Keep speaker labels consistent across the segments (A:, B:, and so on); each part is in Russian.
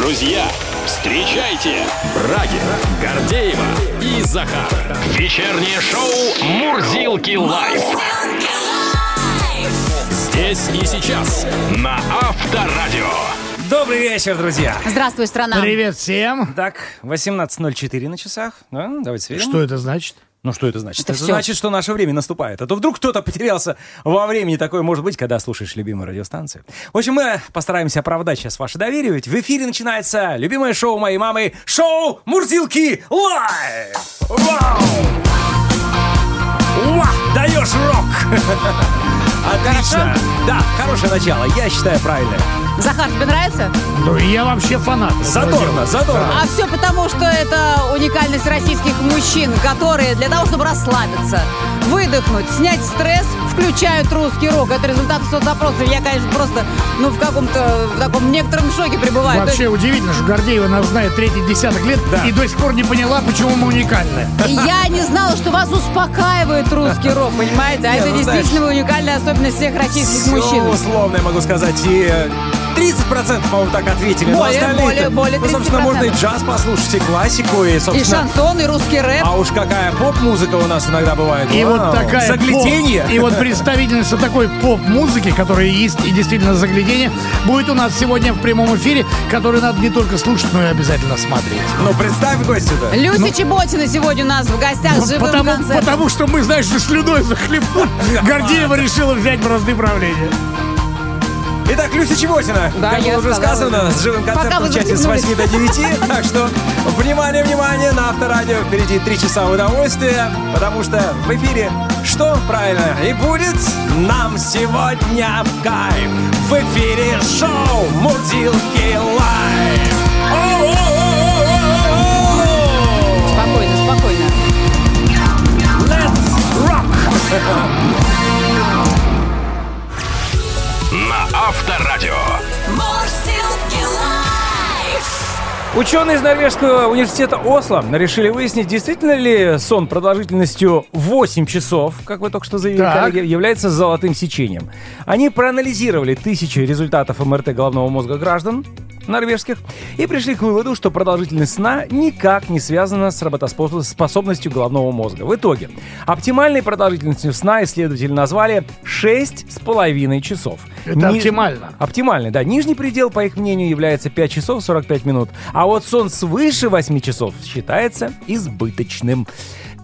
A: Друзья, встречайте Брагина, Гордеева и Захар. Вечернее шоу «Мурзилки лайф». Здесь и сейчас на Авторадио.
B: Добрый вечер, друзья.
C: Здравствуй, страна.
D: Привет всем.
B: Так, 18.04 на часах. Да, давайте сверим.
D: Что это значит?
B: Ну, что это значит?
C: Это
B: Это,
C: всё.
B: значит, что наше время наступает. А то вдруг кто-то потерялся во времени. Такое может быть, когда слушаешь любимую радиостанцию. В общем, мы постараемся оправдать сейчас ваше доверие. Ведь в эфире начинается любимое шоу моей мамы. Шоу «Мурзилки Live». Вау! Уа! Даешь рок! Отлично! Да, хорошее начало. Я считаю правильное.
C: Захар, тебе нравится?
D: Ну, я вообще фанат.
B: Задорно, задорно.
C: А все потому, что это уникальность российских мужчин, которые для того, чтобы расслабиться, выдохнуть, снять стресс, включают русский рок. Это результат соцопросов. Я, конечно, просто ну, в каком-то в таком некотором шоке пребываю.
D: Вообще удивительно, что Гордеева нас знает третий десяток лет
B: Да.
D: и до сих пор не поняла, почему мы уникальны.
C: есть Я не знала, что вас успокаивает русский рок, понимаете? А это
B: ну, знаешь,
C: действительно уникальная особенность всех российских мужчин.
B: условно, я могу сказать. И э, 30% по-моему, так ответили. но
C: Более,
B: остальные-то-
C: более, более
B: Ну, собственно,
C: 30%.
B: можно и джаз послушать, и классику, и,
C: И
B: собственно...
C: шансон, и русский рэп.
B: А уж какая поп-музыка у нас иногда бывает.
D: И
B: Вау,
D: вот такая
B: Загляденье.
D: поп- и вот представительница такой поп-музыки, которая есть и действительно заглядение, будет у нас сегодня в прямом эфире, который надо не только слушать, но и обязательно смотреть.
B: Ну, представь гостю-то.
C: Люся Чеботина сегодня у нас в гостях с живым
D: Ну, Потому,
C: концертом.
D: потому что мы, знаешь, слюной захлебнули. Гордеева решила взять бразды правления.
B: Итак, Люся Чеботина,
C: Да,
B: как было уже сказано, с живым концертом в часе с 8 до 9. Так что, внимание, внимание, на Авторадио впереди 3 часа удовольствия, потому что в эфире что правильно и будет нам сегодня в кайф. В эфире шоу Мурзилки Лайв.
C: Спокойно, спокойно.
B: Let's rock! Ученые из Норвежского университета Осло решили выяснить, действительно ли сон продолжительностью 8 часов, как вы только что заявили,
D: Так.
B: коллеги, является золотым сечением. Они проанализировали тысячи результатов МРТ головного мозга граждан норвежских и пришли к выводу, что продолжительность сна никак не связана с работоспособностью головного мозга. В итоге, оптимальной продолжительностью сна исследователи назвали 6,5 часов.
D: Это оптимально.
B: Оптимальный, да. Нижний предел, по их мнению, является 5 часов 45 минут. А вот сон свыше 8 часов считается избыточным.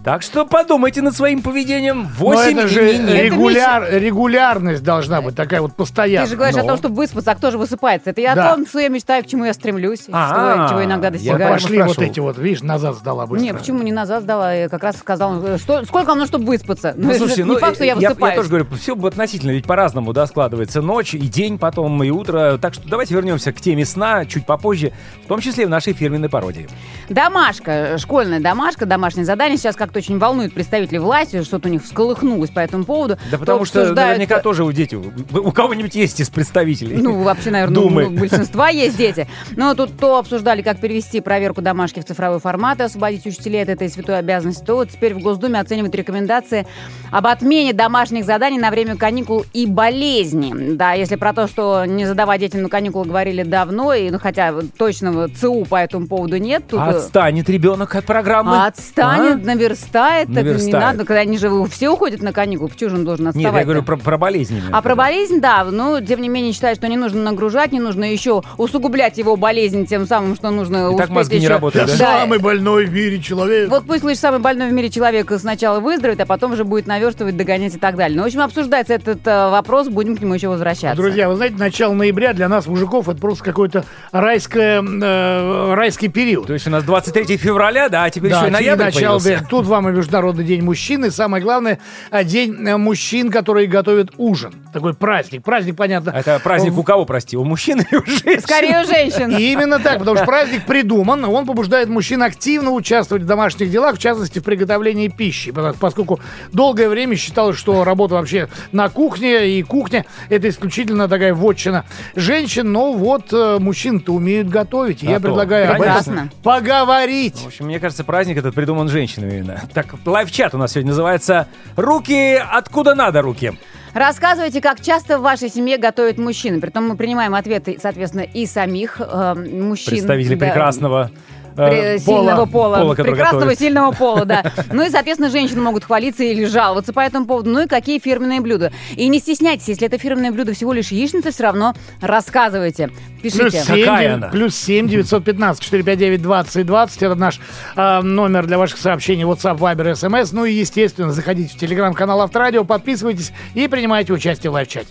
B: Так что подумайте над своим поведением. 8
D: Но это же регуляр, регулярность должна быть такая вот постоянная.
C: Ты же говоришь
B: Ну.
C: о том, чтобы выспаться, а кто же высыпается? Это я
D: Да.
C: о том, что я мечтаю, к чему я стремлюсь, что, чего иногда
B: я
C: достигаю.
D: Пошли
B: прошу.
D: вот эти вот, видишь, назад сдала быстро.
C: Не, почему не назад сдала? Я как раз сказала, э, что, сколько нужно, чтобы выспаться?
B: Ну, слушайте,
C: не
B: ну,
C: факт, что я
B: я,
C: высыпаюсь.
B: тоже говорю, все относительно, ведь по-разному, да, складывается ночь, и день потом, и утро. Так что давайте вернемся к теме сна чуть попозже, в том числе и в нашей фирменной пародии.
C: Домашка, школьная домашка, домашнее задание сейчас как-то очень волнует представителей власти, что-то у них всколыхнулось по этому поводу.
B: Да потому
C: То
B: что
C: обсуждают,
B: наверняка тоже у дети, у кого-нибудь есть из представителей.
C: Ну, вообще, наверное,
B: Думы.
C: у большинства есть дети. Но тут то обсуждали, как перевести проверку домашки в цифровой формат и освободить учителей от этой святой обязанности, то вот теперь в Госдуме оценивают рекомендации об отмене домашних заданий на время каникул и болезни. Да, если про то, что не задавать детям на каникулы говорили давно, и, ну, хотя точного ЦУ по этому поводу нет. Тут, э,
B: Отстанет ребенок от программы.
C: Отстанет, наверстает, так не
B: Наверстает.
C: надо, когда они же все уходят на каникулы, почему же он должен отставать?
B: Нет, я говорю про, про болезни. именно.
C: А про болезнь, да, но тем не менее считаю, что не нужно нагружать, не нужно еще усугублять его болезнь тем самым, что нужно
B: И так мозги не
C: еще-
B: работают,
D: Я
B: да?
D: самый больной в мире человек.
C: Вот пусть лишь самый больной в мире человек сначала выздоровеет, а потом уже будет наверстывать, догонять и так далее. Ну, в общем, обсуждается этот э, вопрос, будем к нему еще возвращаться.
D: Друзья, вы знаете, начало ноября для нас, мужиков, это просто какой-то райское, э, райский период.
B: То есть у нас 23 февраля, да, а теперь
D: Да,
B: еще и ноябрь
D: начало, да. Тут вам и Международный день мужчин, и самое главное, а, день э, мужчин, которые готовят ужин. Такой праздник. Праздник, понятно.
B: Это праздник у кого, прости, у мужчин или у женщин?
C: Скорее у женщин.
D: И именно так, потому что праздник придуман, он побуждает мужчин активно участвовать в домашних делах, в частности, в приготовлении пищи, потому- поскольку долгое время считалось, что работа вообще на кухне, и кухня – это исключительно такая вотчина женщин, но вот э, мужчин-то умеют готовить, и я
B: А то.
D: предлагаю об этом
C: Прекрасно.
D: поговорить.
B: В общем, мне кажется, праздник этот придуман женщинами именно. Так, лайв-чат у нас сегодня называется «Руки откуда надо руки».
C: Рассказывайте, как часто в вашей семье готовят мужчины. Притом мы принимаем ответы, соответственно, и самих э, мужчин.
B: Представители
C: да,
B: прекрасного
C: пре-
B: э,
C: сильного пола,
B: пола,
C: прекрасного
B: готовит.
C: сильного пола, да. Ну и, соответственно, женщины могут хвалиться или жаловаться по этому поводу. Ну и какие фирменные блюда. И не стесняйтесь, если это фирменное блюдо всего лишь яичница, все равно рассказывайте.
D: Плюс
C: Пишите.
D: 7,
B: Какая она?
D: плюс 7 915 459 20 20. Это наш э, номер для ваших сообщений WhatsApp, Viber, SMS. Ну и, естественно, заходите в телеграм-канал Авторадио, подписывайтесь и принимайте участие в лайв-чате.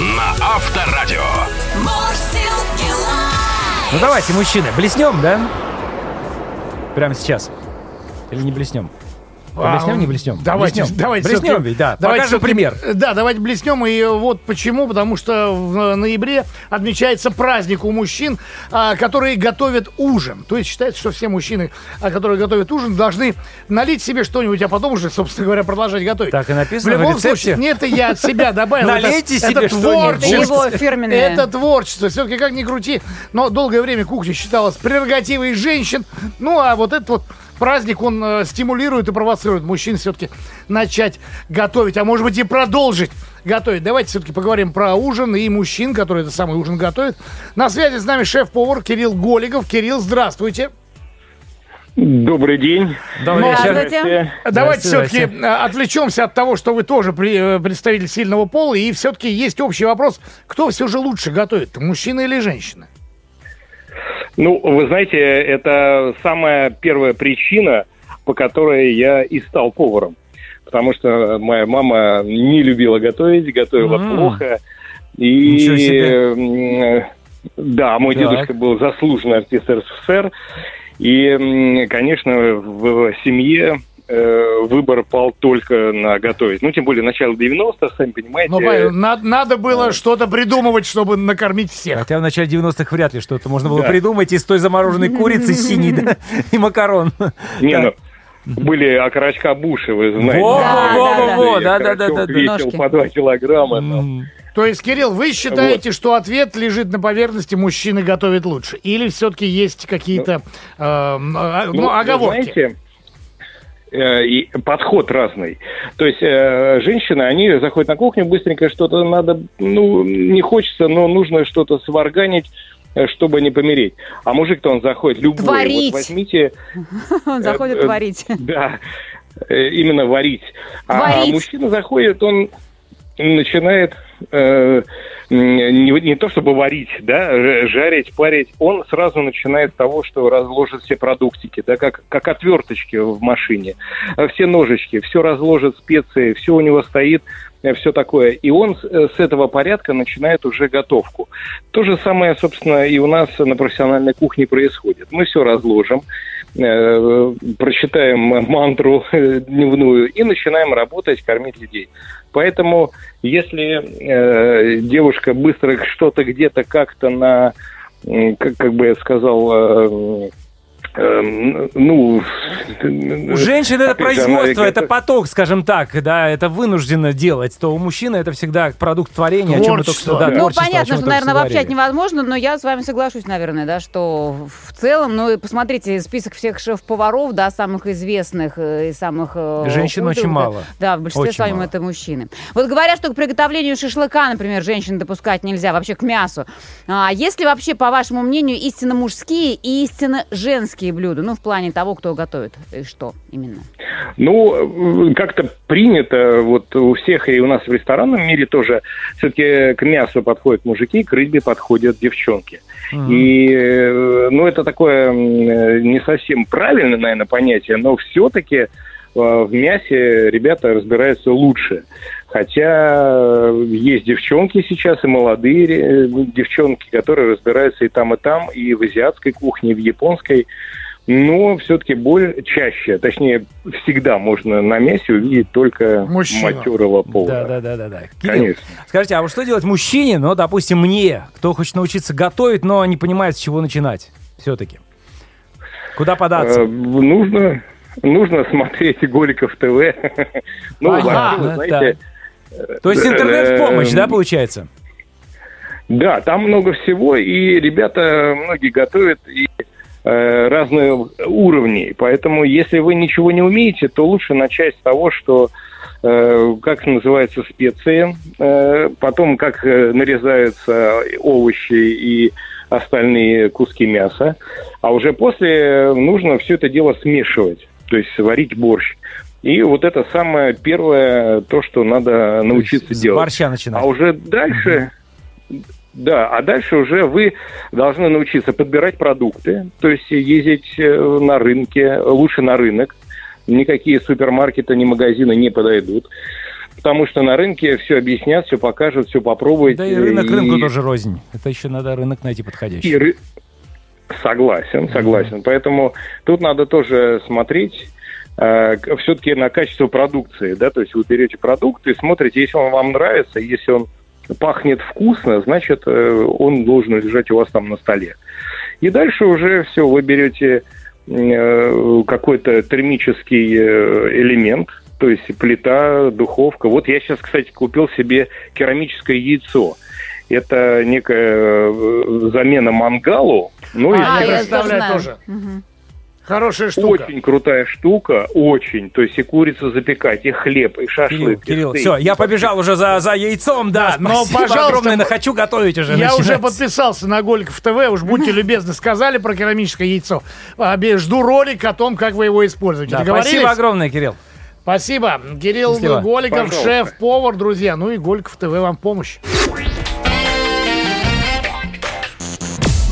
A: На Авторадио.
E: Мурзилки лайф.
B: Ну давайте, мужчины, блеснем, да? Прямо сейчас. Или не блеснем? Блеснем, не блеснем?
D: Давайте,
B: Блеснем.
D: давайте.
B: Блеснем ведь, да.
D: давайте
B: Покажем пример.
D: Да, давайте блеснем. И вот почему. Потому что в ноябре отмечается праздник у мужчин, а, которые готовят ужин. То есть считается, что все мужчины, а, которые готовят ужин, должны налить себе что-нибудь, а потом уже, собственно говоря, продолжать готовить.
B: Так и написано
D: В
B: в
D: любом
B: рецепте?
D: случае, не это я от себя добавил. это-
B: Налейте
D: это
B: себе.
C: Это
D: творчество.
C: фирменное.
D: Это творчество. Все-таки как ни крути, но долгое время кухня считалась прерогативой женщин. Ну, а вот этот вот праздник, он э, стимулирует и провоцирует мужчин все-таки начать готовить, а может быть и продолжить готовить. Давайте все-таки поговорим про ужин и мужчин, которые этот самый ужин готовят. На связи с нами шеф-повар Кирилл Голиков. Кирилл, здравствуйте.
F: Добрый день.
B: Добрый вечер.
C: Здравствуйте.
D: Давайте все-таки
B: здрасте.
D: отвлечемся от того, что вы тоже э, представитель сильного пола, и все-таки есть общий вопрос, кто все же лучше готовит, мужчина или женщина?
F: Ну, вы знаете, это самая первая причина, по которой я и стал поваром. Потому что моя мама не любила готовить, готовила
B: М.
F: плохо. И да, мой
B: Так.
F: дедушка был заслуженный артист РСФСР. И, конечно, в семье э, выбор пал только на готовить. Ну, тем более, начало 90-х, сами понимаете.
D: Ну, надо, надо было что-то придумывать, чтобы накормить всех.
B: Хотя в начале 90-х вряд ли что-то можно было
F: Да.
B: придумать из той замороженной курицы синей да, и макарон.
F: Не, ну, были окорочка Буши, вы знаете.
B: Во,
C: Да,
B: во,
C: да,
B: во, во,
F: И
B: да, да, да,
F: окорочок
B: да, да.
F: весил по 2 килограмма. там.
D: То есть, Кирилл, вы считаете, что ответ лежит на поверхности, мужчины готовят лучше? Или все-таки есть какие-то э, а, ну,
F: Ну,
D: оговорки?
F: знаете, э, и подход разный. То есть э, женщины, они заходят на кухню, быстренько что-то надо, ну, не хочется, но нужно что-то сварганить, э, чтобы не помереть. А мужик-то он заходит любой.
C: Творить.
F: Вот возьмите,
C: Он заходит
F: э,
C: творить.
F: да, э, именно варить. А
C: Варить.
F: мужчина заходит, он начинает э, не, не то чтобы варить, да, жарить, парить, он сразу начинает с того, что разложит все продуктики, да, как, как отверточки в машине, Э, все ножички, все разложит специи, все у него стоит, все такое. И он э, с этого порядка начинает уже готовку. То же самое, собственно, и у нас на профессиональной кухне происходит. Мы все разложим, э, прочитаем мантру дневную и начинаем работать, кормить людей. Поэтому, если э, девушка быстро что-то где-то как-то на, как, как бы я сказал, э, э, ну...
B: У женщин это производство, это поток, скажем так, да, это вынуждено делать, то у мужчины это всегда продукт творения, о чем мы только что,
D: Творчество.
B: да,
C: Ну,
B: творчество,
C: понятно, что, наверное,
B: говорили.
C: невозможно, но я с вами соглашусь, наверное, да, что в целом, ну, и посмотрите список всех шеф-поваров, да, самых известных э, и самых... э,
B: Женщин очень
C: да.
B: мало.
C: Да, в большинстве
B: Очень
C: своем
B: мало.
C: это мужчины. Вот говорят, что к приготовлению шашлыка, например, женщин допускать нельзя, вообще к мясу. А есть ли вообще, по вашему мнению, истинно мужские и истинно женские блюда? Ну, в плане того, кто готовит и что именно.
F: Ну, э, как-то принято, вот у всех, и у нас в ресторанном мире тоже, все-таки к мясу подходят мужики, к рыбе подходят девчонки. И, э, ну, это такое э, не совсем правильное, наверное, понятие, но все-таки в мясе ребята разбираются лучше. Хотя э, есть девчонки сейчас, и молодые э, девчонки, которые разбираются и там, и там, и в азиатской кухне, и в японской. Но все-таки боль чаще, точнее, всегда можно на мясе увидеть только
D: Мужчину.
F: матерого пола.
B: Да, да, да, да, да. Кирилл,
F: Конечно.
B: скажите, а вот что делать мужчине, ну, допустим, мне, кто хочет научиться готовить, но не понимает, с чего начинать все-таки? Куда податься?
F: Э, Нужно, нужно смотреть Голиков ТВ. Ну, вы
B: ну,
F: знаете,
B: То есть интернет в помощь, да,
F: эм,
B: получается?
F: Да, там много всего, и ребята многие готовят и э, разные уровни. Поэтому, если вы ничего не умеете, то лучше начать с того, что э, как называются специи, э, потом как э, нарезаются овощи и остальные куски мяса. А уже после нужно все это дело смешивать, то есть варить борщ. И вот это самое первое, то, что надо научиться
B: С
F: делать.
B: борща начинать.
F: А уже дальше, да, а дальше уже вы должны научиться подбирать продукты, то есть ездить э, на рынке, лучше на рынок. Никакие супермаркеты, ни магазины не подойдут. Потому что на рынке все объяснят, все покажут, все попробуют.
B: Да и рынок
F: И-
B: рынку тоже рознь. Это еще надо рынок найти подходящий.
F: и ры- Согласен, согласен. Поэтому тут надо тоже смотреть все-таки на качество продукции, да, то есть вы берете продукт и смотрите, если он вам нравится, если он пахнет вкусно, значит, э, он должен лежать у вас там на столе. И дальше уже все, вы берете э, какой-то термический э, элемент, то есть плита, духовка. Вот я сейчас, кстати, купил себе керамическое яйцо. Это некая э, замена мангалу. Ну, и
D: А,
C: я
D: я
C: тоже
D: представляю тоже. Хорошая штука.
F: очень крутая штука, очень. То есть и курицу запекать, и хлеб, и
B: Кирилл,
F: шашлык. и
B: Кирилл,
F: стейк.
B: все, я побежал уже за, за яйцом, да,
D: Да, но,
B: спасибо
D: пожалуйста,
B: огромное, хочу готовить уже.
D: Я уже
B: начинать.
D: подписался на Голиков ТВ, уж будьте любезны, сказали про керамическое яйцо. А, Жду ролик о том, как вы его используете.
B: Да, спасибо огромное, Кирилл.
D: Спасибо. Кирилл
B: Счастливо.
D: Голиков, шеф-повар, друзья. Ну и Голиков ТВ вам в помощь.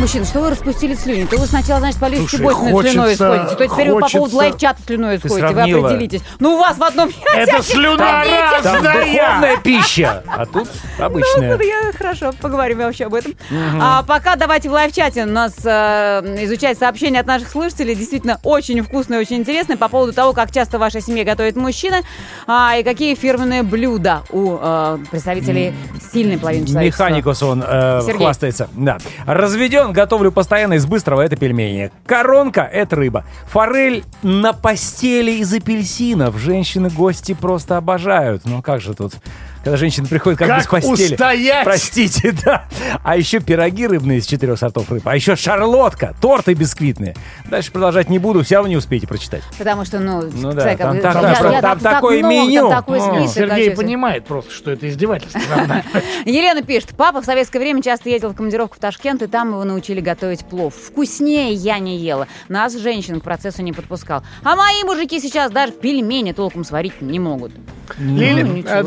C: Мужчина, что вы распустили слюни? То вы сначала, значит, по
D: Слушай,
C: Бойсону
D: хочется-
C: слюной сходите, то теперь вы по
D: хочется-
C: поводу лайф-чата слюной
B: Ты
C: сходите, вы определитесь. Ну, у вас в одном...
D: Это слюна
B: Там
D: разная.
B: духовная пища, а тут обычная.
C: Ну, я, хорошо, поговорим вообще об этом. А пока давайте в лайв-чате у нас э, изучать сообщения от наших слушателей. Действительно, очень вкусно и очень интересно по поводу того, как часто в вашей семье готовит мужчина, а, и какие фирменные блюда у э, представителей сильной половины человечества.
B: Механикус он э, хвастается. Да. Разведен, готовлю постоянно из быстрого, это пельмени. Коронка – это рыба. Форель на постели из апельсинов. Женщины-гости просто обожают. Ну как же тут... Когда женщина приходит как,
D: Как
B: без постели.
D: устоять?
B: Простите, да. А еще пироги рыбные из четырех сортов рыб. А еще шарлотка, торты бисквитные. Дальше продолжать не буду, все равно не успеете прочитать.
C: Потому что, ну,
B: Ну да, там
C: я-
B: такое-
C: я-
B: там
C: я- так
B: такое
C: много, там
B: меню.
C: такой
B: О.
C: список
D: Сергей
C: вообще.
D: понимает просто, что это издевательство.
C: Елена пишет, папа в советское время часто ездил в командировку в Ташкент, и там его научили готовить плов. Вкуснее я не ела. Нас, женщин, к процессу не подпускал. А мои мужики сейчас даже пельмени толком сварить не могут.
D: Лили,
C: Ну, ничего.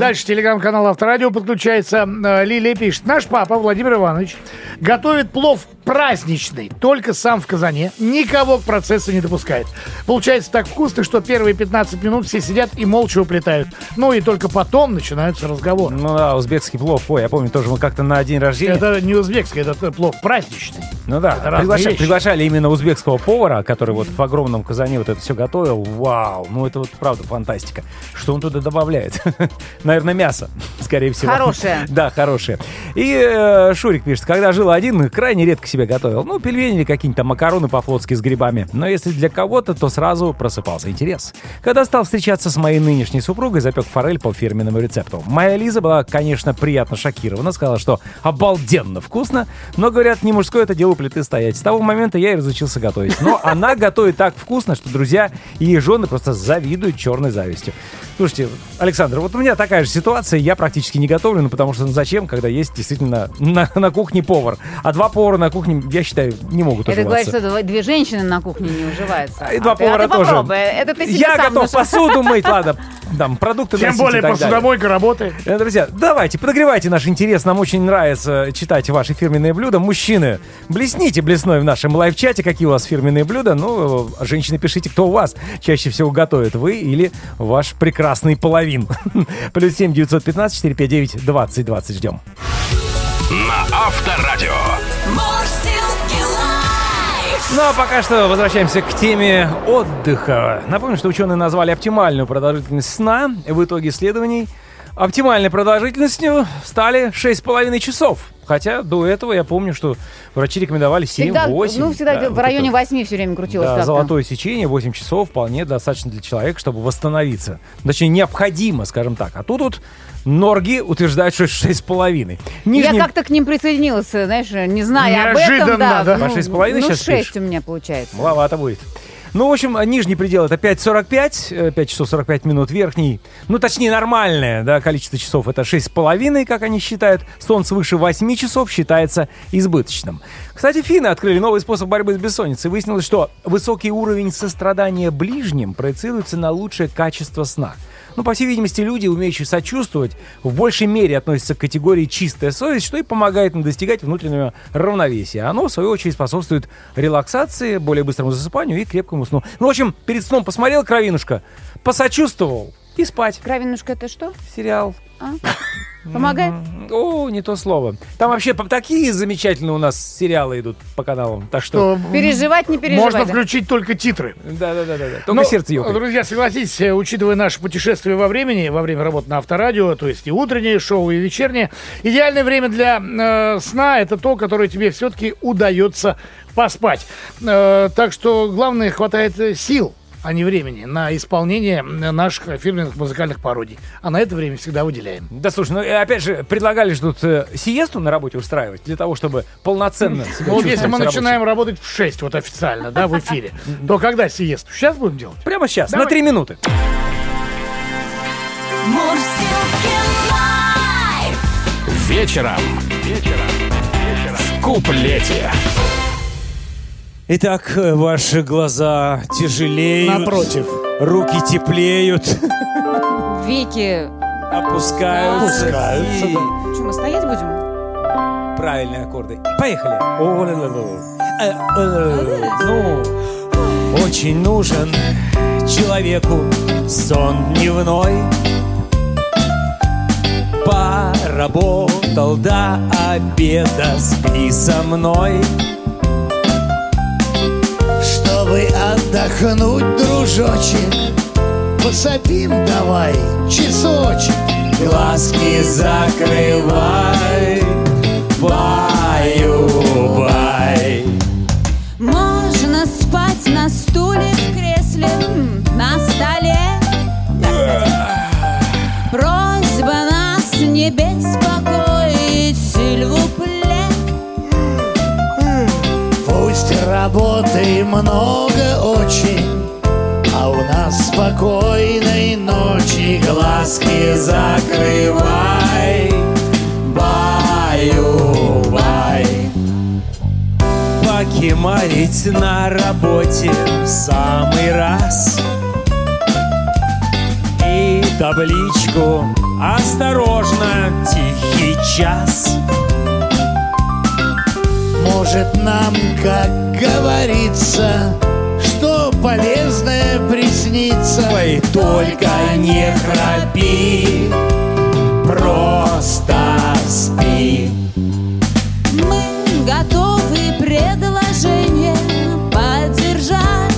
D: Телеграм-канал Авторадио подключается. Э, Лилия пишет. Наш папа Владимир Иванович готовит плов праздничный, только сам в казане. Никого к процессу не допускает. Получается так вкусно, что первые 15 минут все сидят и молча уплетают. Ну и только потом начинаются разговоры.
B: Ну да, узбекский плов. Ой, я помню, тоже мы как-то на день рождения.
D: Это не узбекский, это плов праздничный.
B: Ну да,
D: Это разные
B: приглаша-
D: вещи.
B: приглашали именно узбекского повара, который вот в огромном казане вот это все готовил. Вау, ну это вот правда фантастика. Что он туда добавляет? Наверное, мясо, скорее всего.
C: Хорошее.
B: Да, хорошее. И э, Шурик пишет, когда жил один, крайне редко себе готовил. Ну, пельмени или какие-нибудь там макароны по-флотски с грибами. Но если для кого-то, то сразу просыпался интерес. Когда стал встречаться с моей нынешней супругой, запек форель по фирменному рецепту. Моя Лиза была, конечно, приятно шокирована, сказала, что обалденно вкусно, но, говорят, не мужское это дело у плиты стоять. С того момента я и разучился готовить. Но она готовит так вкусно, что друзья и жены просто завидуют черной завистью. Слушайте, Александр, вот у меня такая же ситуация, я практически не готовлю, ну потому что ну, зачем, когда есть действительно на, на кухне повар. А два повара на кухне, я считаю, не могут
C: Это говорит,
B: уживаться.
C: что два- две женщины на кухне не уживаются.
B: И два
C: А ты- а
B: повара
C: ты
B: тоже.
C: попробуй. Это ты себе
B: Я
C: сам
B: готов
C: нашел.
B: посуду мыть, ладно, там, продукты
D: Тем более посудомойка работает.
B: Э, Друзья, давайте, подогревайте наш интерес. Нам очень нравится читать ваши фирменные блюда. Мужчины, блесните блесной в нашем лайв-чате, какие у вас фирменные блюда. Ну, женщины, пишите, кто у вас чаще всего готовит, вы или ваш прекрасный половин. Плюс семь девятьсот пятнадцать четыре пять девять двадцать двадцать ждем.
A: На Авторадио.
B: Ну а пока что возвращаемся к теме отдыха. Напомню, что ученые назвали оптимальную продолжительность сна в итоге исследований Оптимальной продолжительностью стали 6,5 часов. Хотя до этого я помню, что врачи рекомендовали 7-8.
C: Всегда, ну, всегда
B: Да,
C: в
B: вот
C: районе
B: это-
C: 8 все время крутилось
B: Да, золотое сечение, 8 часов вполне достаточно для человека, чтобы восстановиться. Точнее, необходимо, скажем так. А тут вот Норги утверждают, что 6,5. Нижний...
C: Я как-то к ним присоединилась, знаешь, не зная об
D: Неожиданно,
C: этом. Да,
D: да.
C: Ну,
B: По 6,5
C: ну,
B: сейчас
C: 6
B: пишешь?
C: у меня получается.
B: Маловато будет. Ну, в общем, нижний предел это 5,45, э, 5 часов 45 минут. Верхний, ну, точнее, нормальное да, количество часов это 6,5, как они считают. Сон свыше 8 часов считается избыточным. Кстати, финны открыли новый способ борьбы с бессонницей. Выяснилось, что высокий уровень сострадания ближним проецируется на лучшее качество сна. Ну, по всей видимости, люди, умеющие сочувствовать, в большей мере относятся к категории чистая совесть, что и помогает им достигать внутреннего равновесия. Оно, в свою очередь, способствует релаксации, более быстрому засыпанию и крепкому сну. Ну, в общем, перед сном посмотрел кровинушка, посочувствовал и спать.
C: Кровинушка это что?
B: Сериал.
C: Помогает?
B: О, не то слово. Там вообще такие замечательные у нас сериалы идут по каналам. Так что...
D: Что
C: Переживать, не переживать.
D: можно включить только титры.
B: Да-да-да. Только
D: Но,
B: сердце ёкает.
D: Друзья, согласитесь, э, учитывая наше путешествие во времени, во время работы на авторадио, то есть и утреннее шоу, и вечернее, идеальное время для э, сна это то, которое тебе все-таки удается поспать. Э, так что главное, хватает сил а не времени, на исполнение наших фирменных музыкальных пародий. А на это время всегда выделяем.
B: Да слушай, ну и опять же, предлагали же тут э, сиесту на работе устраивать, для того, чтобы полноценно себя
D: Ну, вот если мы
B: рабочим.
D: начинаем работать в 6, вот официально, да, в эфире, то когда сиесту? Сейчас будем делать?
B: Прямо сейчас,
D: Давай.
B: на три минуты.
E: Мурзилки лайф.
A: Вечером. Вечером. В куплете.
B: Итак, э, ваши глаза тяжелеют.
D: Напротив.
B: Руки теплеют,
C: Веки.
B: опускаются.
D: Опускаются,
B: И
C: Что, мы стоять будем?
B: Правильные аккорды. Поехали. Э, э, Ну, очень нужен человеку сон дневной. Поработал до обеда, спи со мной.
G: Чтобы отдохнуть, дружочек Посопим давай часочек
B: Глазки закрывай, баю-бай.
C: Можно спать на стуле, в кресле, на столе. Просьба нас не беспокоить,
G: работы много очень А у нас спокойной ночи
B: Глазки закрывай, баю-бай. Покемарить на работе в самый раз. И табличку «Осторожно, тихий час».
G: Может нам, как говорится Что полезное приснится
B: Ой, только не храпи, просто спи.
C: Мы готовы предложение поддержать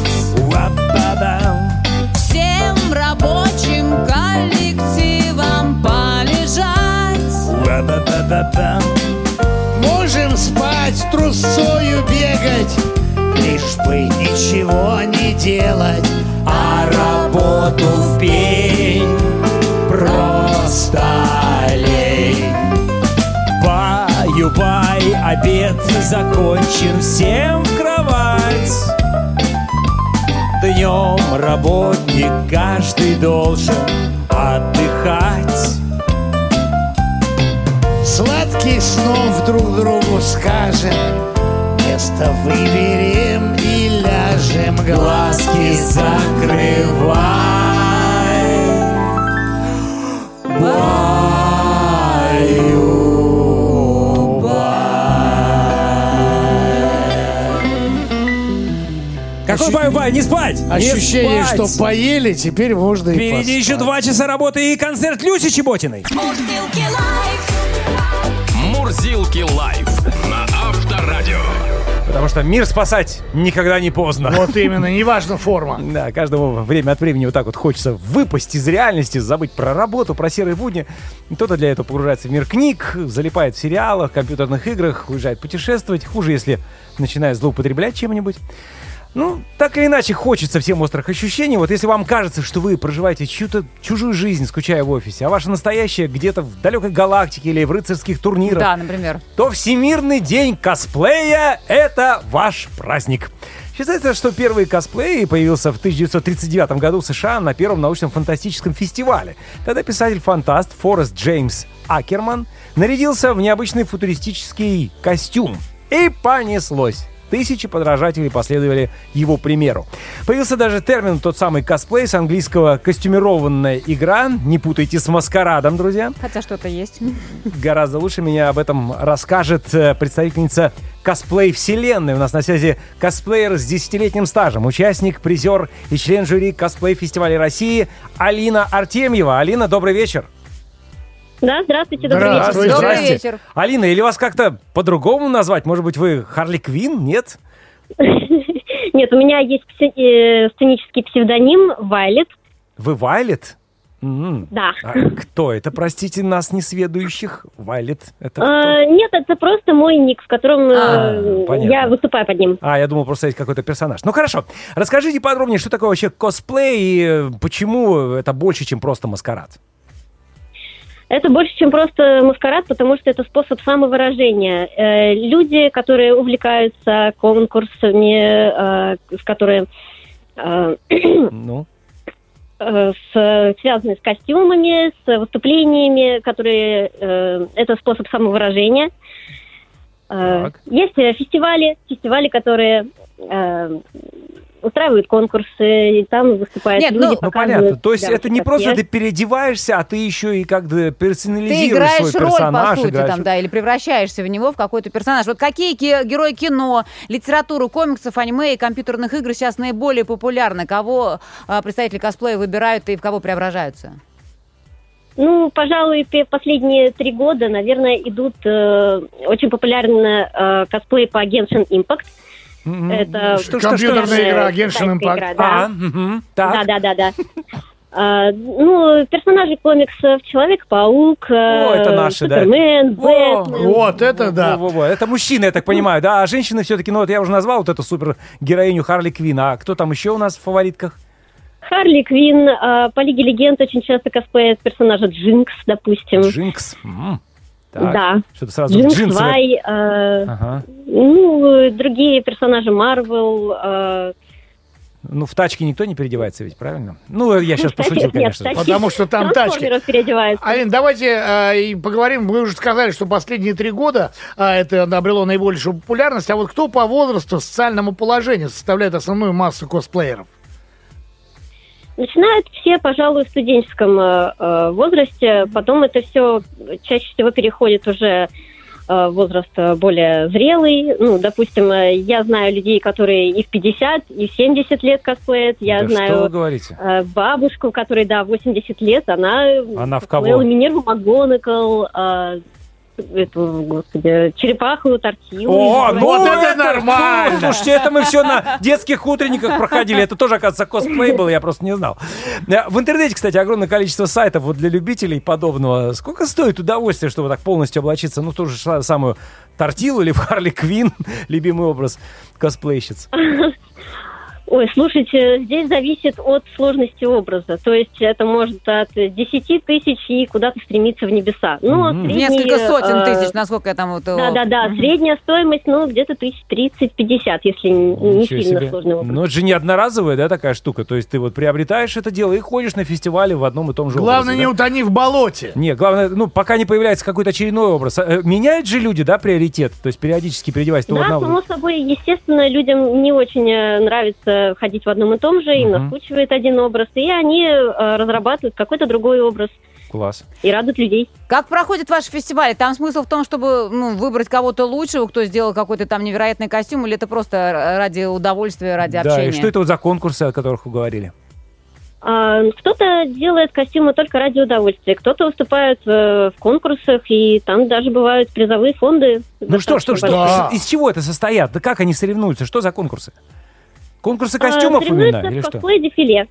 C: всем рабочим коллективам полежать.
G: Можем спать, трусцою бегать Лишь бы ничего не делать
B: А работу в пень просто лень. Баю-бай, обед закончен, всем в кровать. Днем работник каждый должен отдыхать.
G: Сладких снов друг другу скажем Место выберем и ляжем
B: Глазки закрывай. Какой бай-бай, не спать! не
D: Ощущение,
B: спать!
D: что поели, теперь можно и
B: Впереди еще два часа работы и концерт Люси Чеботиной.
E: Мурзилки лайф.
A: Мурзилки лайф на Авторадио.
B: Потому что мир спасать никогда не поздно.
D: Вот именно, неважно форма.
B: Да, каждому время от времени вот так вот хочется выпасть из реальности, забыть про работу, про серые будни. Кто-то для этого погружается в мир книг, залипает в сериалах, компьютерных играх, уезжает путешествовать. Хуже, если начинает злоупотреблять чем-нибудь. Ну, так или иначе, хочется всем острых ощущений. Вот если вам кажется, что вы проживаете чью-то чужую жизнь, скучая в офисе, а ваша настоящая где-то в далекой галактике или в рыцарских турнирах,
C: Да, например.
B: то Всемирный день косплея – это ваш праздник. Считается, что первый косплей появился в 1939 году в США на первом научном фантастическом фестивале. Тогда писатель-фантаст Форест Джеймс Акерман нарядился в необычный футуристический костюм. И понеслось. Тысячи подражателей последовали его примеру. Появился даже термин тот самый косплей с английского «костюмированная игра». Не путайте с маскарадом, друзья.
C: Хотя что-то есть.
B: Гораздо лучше меня об этом расскажет э, представительница косплей вселенной. У нас на связи косплеер с десятилетним стажем, участник, призер и член жюри косплей фестиваля России Алина Артемьева. Алина, добрый вечер.
H: Да, здравствуйте, добрый
D: Здравствуйте.
H: вечер.
C: Добрый
B: Здрасте.
C: вечер.
B: Алина, или вас как-то по-другому назвать? Может быть, вы Харли Квин? Нет?
H: Нет, у меня есть э, сценический псевдоним Вайлет.
B: Вы Вайлет? М.
H: Да.
B: А кто это, простите, нас несведущих? Вайлет, это кто?
H: нет, это просто мой ник, в котором э,
B: А,
H: я выступаю под ним.
B: А, я думал, просто есть какой-то персонаж. Ну хорошо, расскажите подробнее, что такое вообще косплей и э, почему это больше, чем просто маскарад?
H: Это больше, чем просто маскарад, потому что это способ самовыражения. Э, люди, которые увлекаются конкурсами, э, с которые э,
B: Ну,
H: э, с, связаны с костюмами, с выступлениями, которые э, это способ самовыражения. Э,
B: Так.
H: Есть э, фестивали, фестивали, которые э, устраивают конкурсы, и там выступают
C: Нет,
H: люди,
C: ну,
B: ну понятно. То есть
H: себя
B: это не просто ты
H: красоте.
B: переодеваешься, а ты еще и как бы
C: Ты
B: персонализируешь
C: играешь
B: свой
C: роль,
B: персонаж.
C: по сути,
B: играешь-
C: там, да, или превращаешься в него, в какой-то персонаж. Вот какие ки- герои кино, литературы, комиксов, аниме и компьютерных игр сейчас наиболее популярны? Кого а, представители косплея выбирают и в кого преображаются?
H: Ну, пожалуй, последние три года, наверное, идут э, очень популярно э, косплей по Genshin Impact. Это
B: Что, что, что?
D: Компьютерная игра
H: китайская
D: Genshin Impact.
H: игра, да.
B: А, так.
H: Да, да, да, да. А, ну, персонажи комиксов Человек-паук, э,
B: О, это наши, да.
H: Супермен,
B: О,
H: Бэтмен.
D: Вот это да.
B: Во-во-во. Это мужчины, я так понимаю, да? А женщины все-таки, ну вот я уже назвал вот эту супер героиню Харли Квин. А кто там еще у нас в фаворитках?
H: Харли Квин, а, по Лиге Легенд очень часто косплеят персонажа Джинкс, допустим.
B: Джинкс. М. Так.
H: Да.
B: Что-то сразу
H: Джинкс
B: джинсы.
H: Вай, э,
B: Ага.
H: ну, другие персонажи Марвел. э,
B: Ну, в тачке никто не переодевается ведь, правильно? Ну, я сейчас
H: кстати,
B: пошутил,
H: нет,
B: конечно.
H: кстати,
D: Потому что там тачки. Алин, давайте э, поговорим. Вы уже сказали, что последние три года а, это обрело наибольшую популярность. А вот кто по возрасту, социальному положению составляет основную массу косплееров?
H: Начинают все, пожалуй, в студенческом э, э, возрасте, потом это все чаще всего переходит уже э, возраст э, более зрелый. Ну, допустим, я знаю людей, которые и в 50, и в 70 лет косплеят. Я
B: Да что вы
H: знаю
B: говорите?
H: э, бабушку, которой, да, 80 лет, она...
B: Она в кого?
H: Минерву МакГонагал, э, эту, господи, черепаху, тортилу.
B: О, ну
D: Вот это нормально!
B: Слушайте, это мы все на детских утренниках проходили. Это тоже, оказывается, косплей был, я просто не знал. Э, В интернете, кстати, огромное количество сайтов вот для любителей подобного. Сколько стоит удовольствие, чтобы так полностью облачиться? Ну, ту же самую Тортилу или в Харли Квин, любимый образ косплейщиц.
H: Ой, слушайте, здесь зависит от сложности образа. То есть это может от 10 тысяч и куда-то стремиться в небеса. Ну,
B: Мгм.
H: средний,
C: Несколько сотен
H: э,
C: тысяч, насколько я там вот... э,
H: Да-да-да, средняя стоимость, ну, где-то тысяч 30-50, если н- не
B: Ничего
H: сильно
B: себе.
H: сложный образ.
B: Но это же не одноразовая, да, такая штука. То есть ты вот приобретаешь это дело и ходишь на фестивале в одном и том же
D: Главное,
B: образе,
D: не
B: да?
D: утони в болоте.
B: Не, главное, ну, пока не появляется какой-то очередной образ. Э, Меняют же люди, да, приоритет? То есть периодически переодеваясь то
H: Да,
B: одного-
H: само собой, естественно, людям не очень э, ходить в одном и том же, им
B: Мгм.
H: наскучивает один образ, и они э, разрабатывают какой-то другой образ
B: Класс.
H: и радуют людей.
C: Как проходят ваши фестивали? Там смысл в том, чтобы ну, выбрать кого-то лучшего, кто сделал какой-то там невероятный костюм, или это просто ради удовольствия, ради
B: Да,
C: общения?
B: и что это вот за конкурсы, о которых вы говорили?
H: А, Кто-то делает костюмы только ради удовольствия, кто-то выступает э, в конкурсах, и там даже бывают призовые фонды.
B: Ну что, что, что?
D: Да.
B: Из чего это состоят? Да как они соревнуются? Что за конкурсы? Конкурсы
H: А, костюмов
B: костюмов именно или что?
H: косплей-дефиле.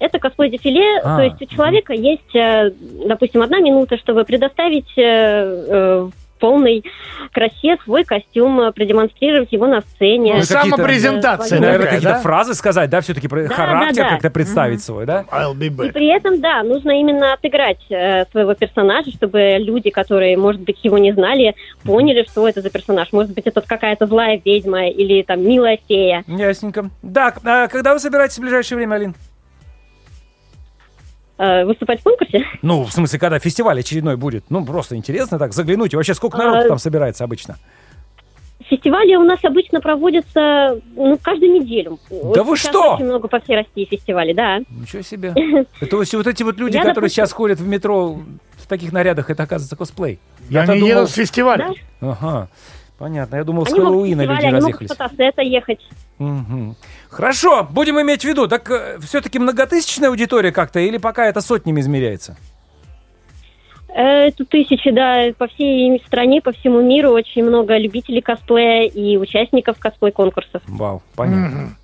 H: Это косплей-дефиле,
B: А,
H: то есть у человека есть, э, допустим, одна минута, чтобы предоставить э, э, полной красе свой костюм, э, продемонстрировать его на сцене.
B: Ну, какие-то-
D: Самопрезентация
H: Да,
B: Наверное, какие-то
D: да?
B: фразы сказать, да, все-таки про
H: Да,
B: характер
H: да, да.
B: как-то представить свой, да?
D: I'll be
H: И
D: back.
H: при этом, да, нужно именно отыграть э, своего персонажа, чтобы люди, которые, может быть, его не знали, поняли, что это за персонаж. Может быть, это какая-то злая ведьма или там милая фея.
B: Ясненько. Так, а когда вы собираетесь в ближайшее время, Алин?
H: Э, выступать в конкурсе?
B: Ну, в смысле, когда фестиваль очередной будет? Ну, просто интересно так заглянуть. И вообще, сколько народу
H: А,
B: там собирается обычно?
H: Фестивали у нас обычно проводятся ну, каждую неделю.
B: Да вы
H: сейчас
B: что?
H: Очень много по всей России фестивалей, да.
B: Ничего себе. Это вот вот эти вот люди,
H: Я,
B: которые
H: допустим-
B: сейчас ходят в метро в таких нарядах, это, оказывается, косплей. Я-то
D: Они
B: думал...
D: едут с фестиваля.
H: Да.
B: Ага. Понятно. Я думал, с
H: Они могут
B: Хэллоуина люди
H: они могут
B: разъехались.
H: с фотосета ехать.
B: Мгм. Хорошо, будем иметь в виду. Так все-таки многотысячная аудитория как-то или пока это сотнями измеряется?
H: Э, Это тысячи, да, по всей стране, по всему миру очень много любителей косплея и участников косплей-конкурсов.
B: Вау, понятно.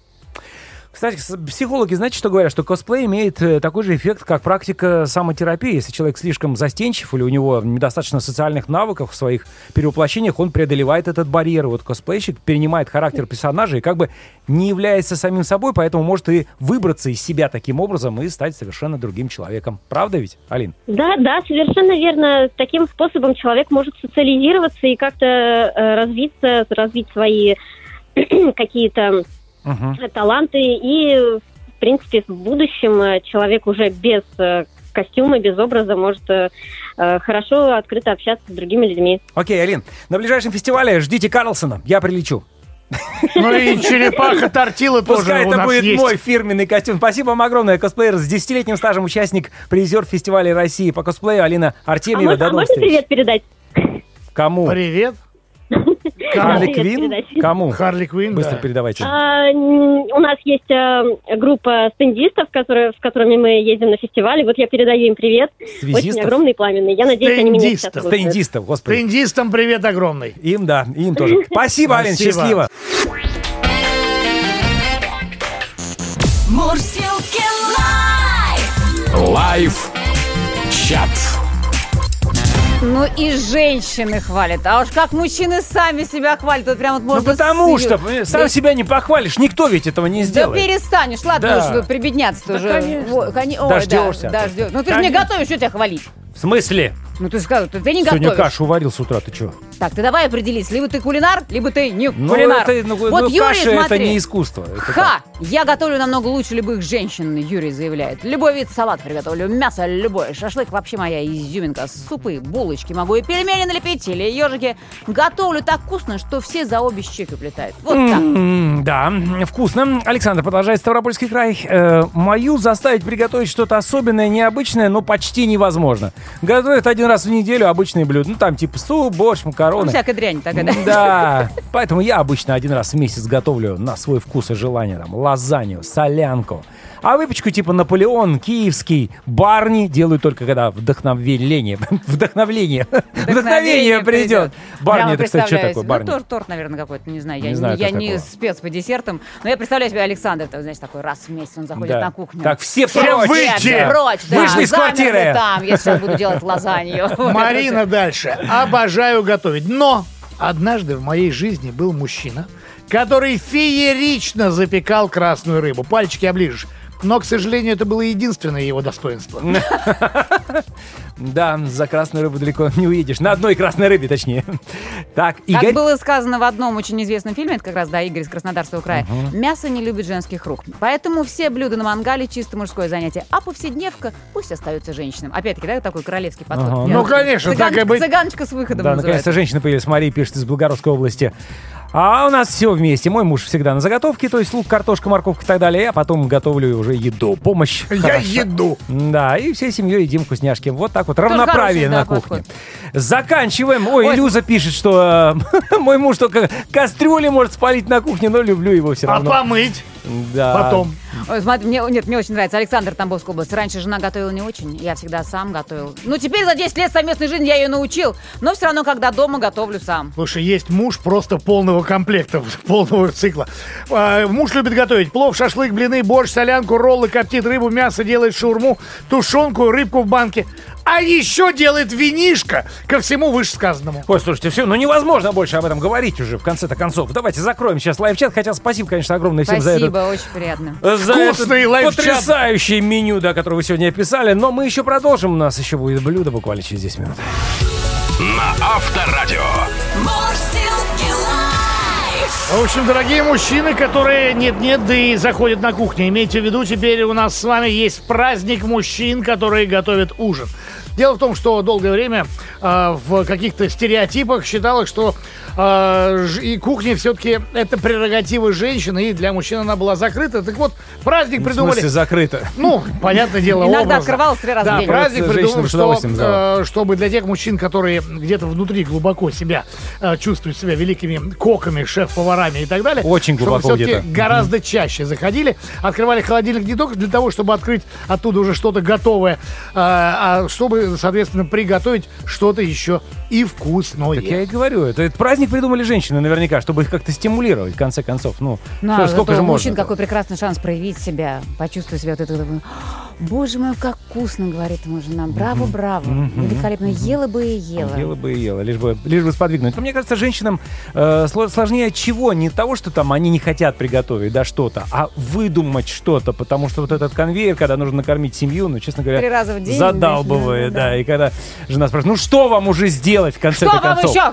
B: Кстати, психологи, знаете, что говорят? Что косплей имеет э, такой же эффект, как практика самотерапии. Если человек слишком застенчив или у него недостаточно социальных навыков в своих перевоплощениях, он преодолевает этот барьер. Вот косплейщик перенимает характер персонажа и как бы не является самим собой, поэтому может и выбраться из себя таким образом и стать совершенно другим человеком. Правда ведь, Алин?
H: Да, да, совершенно верно. Таким способом человек может социализироваться и как-то э, развиться, развить свои какие-то
B: Мгм.
H: таланты. И, в принципе, в будущем э, человек уже без э, костюма, без образа может э, хорошо, открыто общаться с другими людьми.
B: Окей, Алин, на ближайшем фестивале ждите Карлсона, я прилечу.
D: Ну и черепаха тортила тоже
B: Пускай это будет
D: есть.
B: мой фирменный костюм. Спасибо вам огромное, косплеер с десятилетним стажем, участник, призер фестиваля России по косплею Алина
H: А,
B: Артемьева.
H: можно, а можно
B: встреч.
H: привет передать?
B: Кому?
D: Привет.
B: Харли Квин? Кому?
D: Харли Квин,
B: Быстро
D: да.
B: передавайте.
H: А, у нас есть э, группа стендистов, которые, с которыми мы ездим на фестивале. Вот я передаю им привет. Очень
B: Связистов?
H: огромный и пламенный. Я надеюсь, они меня сейчас
D: Стендистов.
H: слушают.
B: Стендистов, господи.
D: Трендистам привет огромный.
B: Им, да, им тоже. Спасибо, Алин,
D: Спасибо.
B: счастливо.
E: Мурзилки Live!
A: Live чат.
C: Ну и женщины хвалят. А уж как мужчины сами себя хвалят. Вот прям вот
B: Ну
C: можно...
B: потому
C: с-
B: что сам
C: Да-
B: себя не похвалишь, никто ведь этого не
C: Да
B: сделает.
C: перестанешь, ладно,
B: Да.
C: уж тут прибедняться
B: Да,
C: тоже.
B: конечно.
C: Во- кони- ой,
B: Дождешься.
C: Да, дождешь. Ну ты же не готовишь, что тебя хвалить?
B: В смысле?
C: Ну ты сказал, ты, ты не
B: Сегодня
C: готовишь.
B: кашу варил с утра, ты что?
C: Так, ты давай определись, либо ты кулинар, либо ты не
B: Ну,
C: кулинар.
B: это, ну,
C: вот
B: ну,
C: Юрий,
B: каша это
C: смотри.
B: не искусство. это
C: Ха!
B: так.
C: Я готовлю намного лучше любых женщин, Юрий заявляет. Любой вид салат приготовлю, мясо любое, шашлык вообще моя изюминка, супы, булочки могу и пельмени налепить или ежики. Готовлю так вкусно, что все за обе щеки плетают. Вот так.
B: М, Да, вкусно. Александр продолжает Ставропольский край. Э, мою заставить приготовить что-то особенное, необычное, но почти невозможно. Готовят один раз в неделю обычные блюда. Ну, там типа суп, борщ,
C: Ну,
B: макароны.
C: всякая дрянь такая, да?
B: Да, поэтому я обычно один раз в месяц готовлю на свой вкус и желание там лазанью, солянку. А выпечку типа Наполеон, киевский, барни делаю только когда вдохновение, вдохновение, вдохновение придет. Барни это, кстати, что такое?
C: себе.
B: Барни?
C: Ну, торт, наверное, какой-то, не знаю.
B: Не
C: Я,
B: знаю,
C: не, я
B: как
C: не
B: такого.
C: спец по десертам, но я представляю себе Александр, ты, знаешь, такой раз в месяц он заходит
B: Да.
C: на кухню.
B: Так, все
C: Все
B: прочь!
C: Прочь, да.
B: Вышли из квартиры!
C: там, я сейчас буду делать лазанью.
D: Марина дальше. Обожаю готовить. Но однажды в моей жизни был мужчина, который феерично запекал красную рыбу. Пальчики оближешь. Но, к сожалению, это было единственное его достоинство.
B: Да, за красную рыбу далеко не уедешь. На одной красной рыбе, точнее. Так,
C: Как
B: Игорь.
C: было сказано в одном очень известном фильме, это как раз, да, Игорь из Краснодарского края, мясо не любит женских рук. Поэтому все блюда на мангале чисто мужское занятие, а повседневка пусть остается женщинам. Опять-таки, да, такой королевский подход.
B: Ага.
D: Ну, конечно, так и быть.
C: Цыганочка с выходом
B: Да,
C: называется.
B: наконец-то женщина появилась. Мария пишет из Белгородской области. А у нас все вместе. Мой муж всегда на заготовке, то есть лук, картошка, морковка и так далее. Я потом готовлю уже еду. Помощь.
D: Я
B: Хорошо.
D: еду.
B: Да, и всей семьей едим вкусняшки. Вот так вот. Равноправие
C: хороший,
B: на
C: да,
B: кухне.
C: подход.
B: Заканчиваем. Ой,
C: Ой.
B: Илюза пишет, что мой муж только кастрюли может спалить на кухне, но люблю его все
D: А
B: равно.
D: помыть?
B: Да.
I: Потом.
C: Ой, смотри, мне, нет, мне очень нравится. Александр, Тамбовская область. Раньше жена готовила не очень. Я всегда сам готовил. Ну, теперь за 10 лет совместной жизни я ее научил. Но все равно, когда дома, готовлю сам.
I: Слушай, есть муж просто полного комплекта, полного цикла. А, муж любит готовить плов, шашлык, блины, борщ, солянку, роллы, коптит рыбу, мясо, делает шаурму, тушенку, рыбку в банке. А еще делает винишко ко всему вышесказанному.
B: Ой, слушайте, все, ну невозможно больше об этом говорить уже в конце-то концов. Давайте закроем сейчас live chat. Хотя спасибо, конечно, огромное всем за
C: Спасибо,
B: это.
C: очень приятно.
B: За
I: Вкусный
B: этот
I: live chat.
B: потрясающее меню, да, которое вы сегодня описали. Но мы еще продолжим. У нас еще будет блюдо буквально через 10 минут.
A: На Авторадио.
I: В общем, дорогие мужчины, которые нет-нет, да и заходят на кухню, имейте в виду, теперь у нас с вами есть праздник мужчин, которые готовят ужин. Дело в том, что долгое время э, в каких-то стереотипах считалось, что э, ж- и кухня все-таки это прерогатива женщины, и для мужчин она была закрыта. Так вот, праздник
B: В
I: придумали...
B: смысле закрыто.
I: Ну, понятное дело,
C: Иногда
I: образно.
C: открывалась три раза в
I: Да, праздник
B: с
I: что, э, чтобы для тех мужчин, которые где-то внутри глубоко себя э, чувствуют себя великими коками, шеф-поварами и так далее.
B: Очень
I: чтобы
B: глубоко где-то.
I: гораздо чаще заходили, открывали холодильник не только для того, чтобы открыть оттуда уже что-то готовое, э, а чтобы, соответственно, приготовить что-то еще и вкусное.
B: Так я и говорю, это, этот праздник придумали женщины наверняка, чтобы их как-то стимулировать, в конце концов. Ну,
C: Ну,
B: что
C: а
B: сколько же можно?
C: мужчин какой прекрасный шанс проявить себя, почувствовать себя вот это. Боже мой, как вкусно, говорит ему жена. Браво, браво. Великолепно. Ела бы и ела.
B: Ела бы и ела, лишь бы, лишь бы сподвигнуть. Но мне кажется, женщинам э, сло- сложнее чего? Не того, что там они не хотят приготовить, да, что-то, а выдумать что-то, потому что вот этот конвейер, когда нужно накормить семью, ну, честно говоря,
C: Три раза в день,
B: задалбывает,
C: да, да,
B: да, И когда жена спрашивает, ну, что вам уже сделать в конце
C: Что вам
B: концов?
C: еще?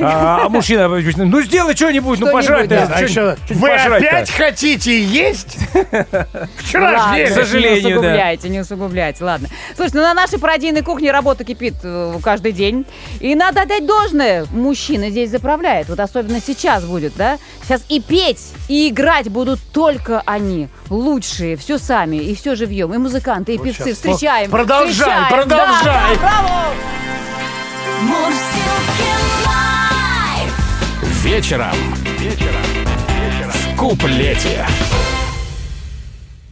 B: А, а мужчина, ну, сделай что-нибудь, ну, пожрать
C: да.
I: А еще, вы опять хотите есть? Вчера
C: Ладно.
B: К сожалению,
C: не
B: да.
C: усугубляйте, не усугубляйте. Ладно. Слушайте, ну на нашей пародийной кухне работа кипит э, каждый день. И надо отдать должное. Мужчины здесь заправляют. Вот особенно сейчас будет, да? Сейчас и петь, и играть будут только они. Лучшие, все сами, и все живьем. И музыканты, и певцы. Встречаем.
I: Продолжай,
C: встречаем.
I: продолжай.
C: Да, да, браво!
J: Лайф.
A: Вечером. Вечером. В куплете.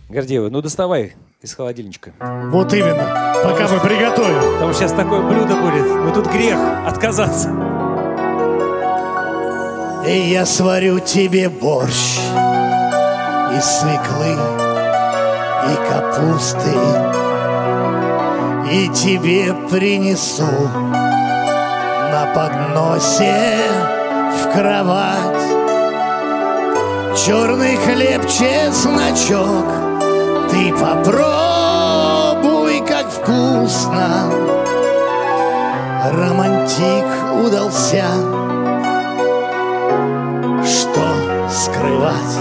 B: Гордеева, ну, доставай из холодильничка.
I: Вот именно. Пока мы приготовим.
B: Потому что сейчас такое блюдо будет, ну, тут грех отказаться.
D: И я сварю тебе борщ из свеклы и капусты И тебе принесу на подносе в кровать Черный хлеб, чесночок Ты попробуй, как вкусно Романтик удался что скрывать.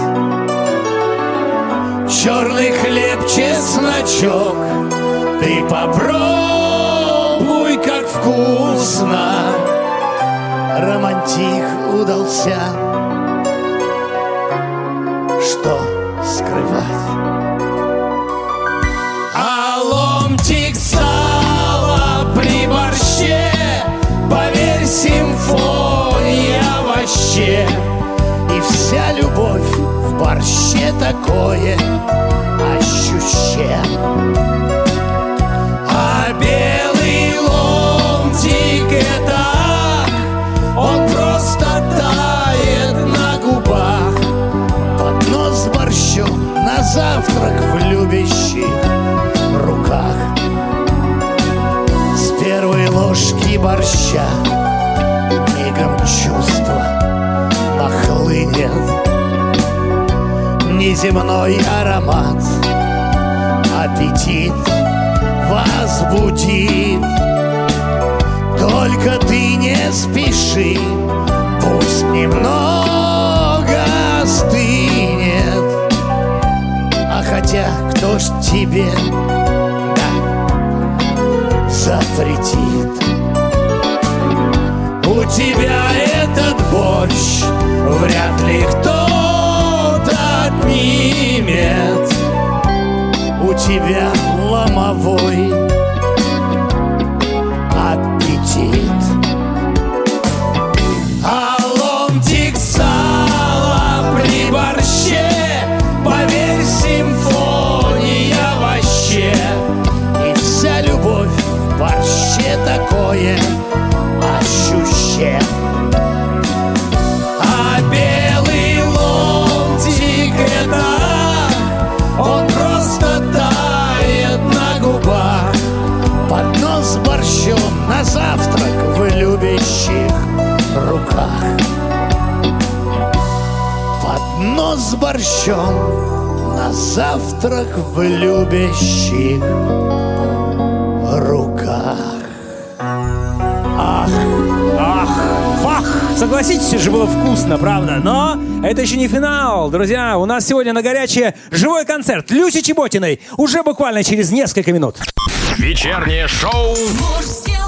D: Черный хлеб, чесночок, ты попробуй, как вкусно. Романтик удался, что скрывать. А ломтик сала при борще, поверь, симфония вообще. И вся любовь в борще такое ощущение. Завтрак в любящих руках. С первой ложки борща мигом чувство нахлынет. Неземной аромат аппетит возбудит. Только ты не спеши, пусть немного остынет хотя кто ж тебе да, запретит у тебя этот борщ вряд ли кто-то отнимет. У тебя ломовой борщом на завтрак в любящих руках.
B: Ах, ах, вах! Согласитесь, все же было вкусно, правда? Но это еще не финал. Друзья, у нас сегодня на горячее живой концерт Люси Чеботиной уже буквально через несколько минут.
A: Вечернее шоу
K: Мурзилки